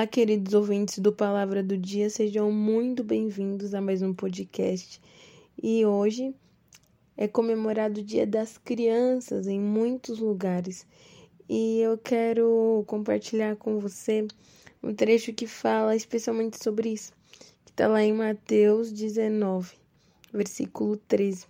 Olá, queridos ouvintes do Palavra do Dia, sejam muito bem-vindos a mais um podcast. E hoje é comemorado o Dia das Crianças em muitos lugares. E eu quero compartilhar com você um trecho que fala especialmente sobre isso, que está lá em Mateus 19, versículo 13.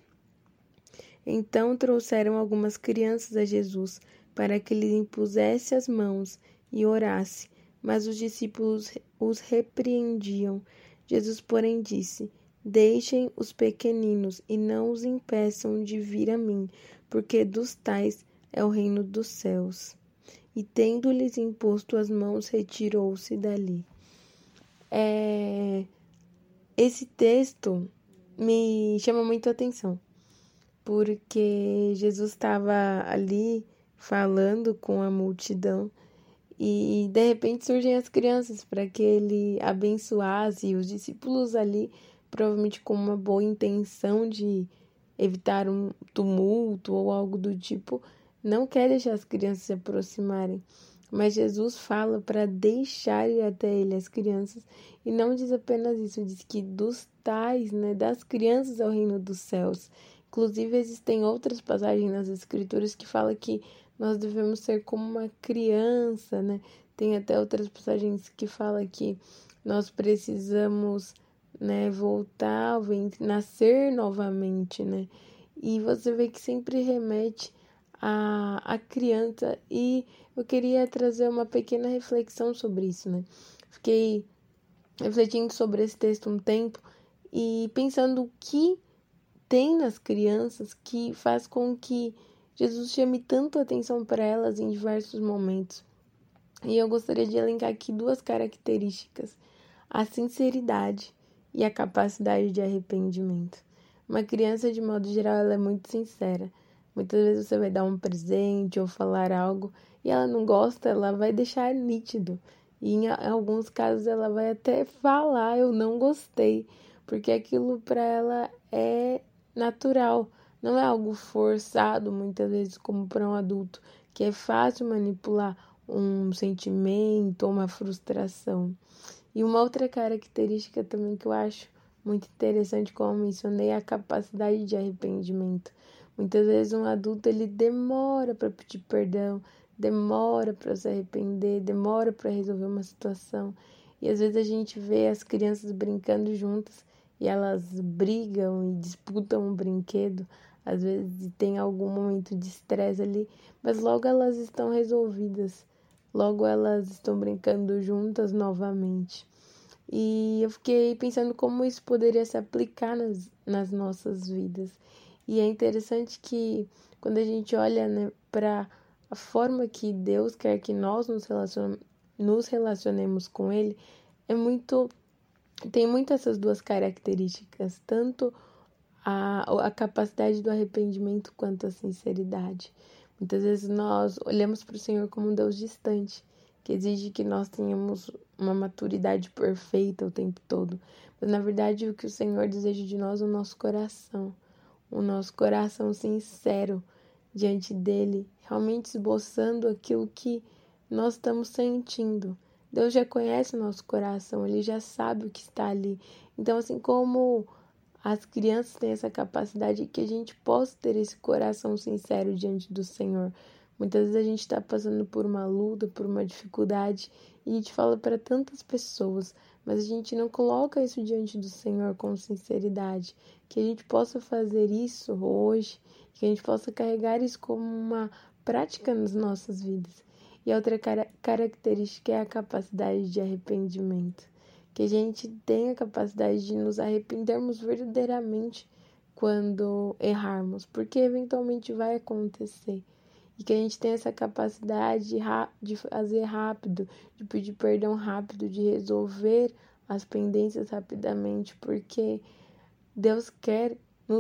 Então trouxeram algumas crianças a Jesus para que lhe impusesse as mãos e orasse mas os discípulos os repreendiam. Jesus, porém, disse: Deixem os pequeninos e não os impeçam de vir a mim, porque dos tais é o reino dos céus. E tendo-lhes imposto as mãos, retirou-se dali. É... Esse texto me chama muito a atenção, porque Jesus estava ali falando com a multidão e de repente surgem as crianças para que ele abençoasse e os discípulos ali, provavelmente com uma boa intenção de evitar um tumulto ou algo do tipo, não quer deixar as crianças se aproximarem. Mas Jesus fala para deixar ir até ele as crianças e não diz apenas isso, diz que dos tais, né, das crianças ao reino dos céus. Inclusive existem outras passagens nas escrituras que fala que nós devemos ser como uma criança, né? Tem até outras passagens que fala que nós precisamos, né, voltar nascer novamente, né? E você vê que sempre remete a, a criança e eu queria trazer uma pequena reflexão sobre isso, né? Fiquei refletindo sobre esse texto um tempo e pensando o que tem nas crianças que faz com que Jesus chame tanto atenção para elas em diversos momentos. E eu gostaria de elencar aqui duas características: a sinceridade e a capacidade de arrependimento. Uma criança, de modo geral, ela é muito sincera. Muitas vezes você vai dar um presente ou falar algo e ela não gosta, ela vai deixar nítido. E em alguns casos ela vai até falar eu não gostei, porque aquilo para ela é natural. Não é algo forçado, muitas vezes, como para um adulto, que é fácil manipular um sentimento uma frustração. E uma outra característica também que eu acho muito interessante, como eu mencionei, é a capacidade de arrependimento. Muitas vezes um adulto ele demora para pedir perdão, demora para se arrepender, demora para resolver uma situação. E às vezes a gente vê as crianças brincando juntas e elas brigam e disputam um brinquedo às vezes tem algum momento de estresse ali, mas logo elas estão resolvidas, logo elas estão brincando juntas novamente. E eu fiquei pensando como isso poderia se aplicar nas, nas nossas vidas. E é interessante que quando a gente olha né, para a forma que Deus quer que nós nos, nos relacionemos com Ele, é muito. tem muito essas duas características, tanto a, a capacidade do arrependimento quanto a sinceridade. Muitas vezes nós olhamos para o Senhor como um Deus distante, que exige que nós tenhamos uma maturidade perfeita o tempo todo. Mas na verdade o que o Senhor deseja de nós é o nosso coração, o nosso coração sincero diante dele, realmente esboçando aquilo que nós estamos sentindo. Deus já conhece o nosso coração, ele já sabe o que está ali. Então, assim como as crianças têm essa capacidade que a gente possa ter esse coração sincero diante do Senhor. Muitas vezes a gente está passando por uma luta, por uma dificuldade, e a gente fala para tantas pessoas, mas a gente não coloca isso diante do Senhor com sinceridade. Que a gente possa fazer isso hoje, que a gente possa carregar isso como uma prática nas nossas vidas. E a outra característica é a capacidade de arrependimento que a gente tenha a capacidade de nos arrependermos verdadeiramente quando errarmos, porque eventualmente vai acontecer. E que a gente tenha essa capacidade de fazer rápido, de pedir perdão rápido, de resolver as pendências rapidamente, porque Deus quer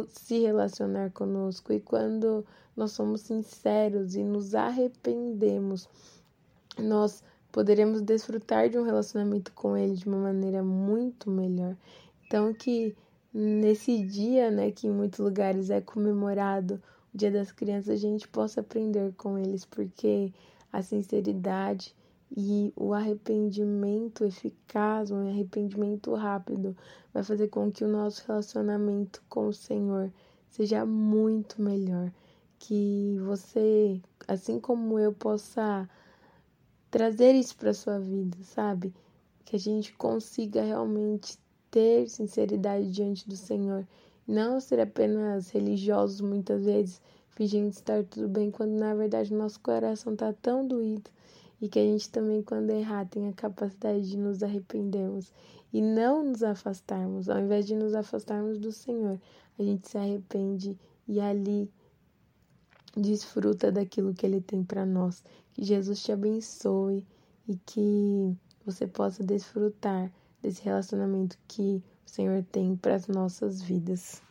se relacionar conosco e quando nós somos sinceros e nos arrependemos, nós poderemos desfrutar de um relacionamento com Ele de uma maneira muito melhor. Então, que nesse dia, né, que em muitos lugares é comemorado o Dia das Crianças, a gente possa aprender com eles, porque a sinceridade E o arrependimento eficaz, um arrependimento rápido, vai fazer com que o nosso relacionamento com o Senhor seja muito melhor. Que você, assim como eu, possa trazer isso para sua vida, sabe? Que a gente consiga realmente ter sinceridade diante do Senhor, não ser apenas religiosos muitas vezes, fingindo estar tudo bem, quando na verdade nosso coração está tão doído e que a gente também, quando errar, tem a capacidade de nos arrependermos e não nos afastarmos. Ao invés de nos afastarmos do Senhor, a gente se arrepende e ali desfruta daquilo que Ele tem para nós. Que Jesus te abençoe e que você possa desfrutar desse relacionamento que o Senhor tem para as nossas vidas.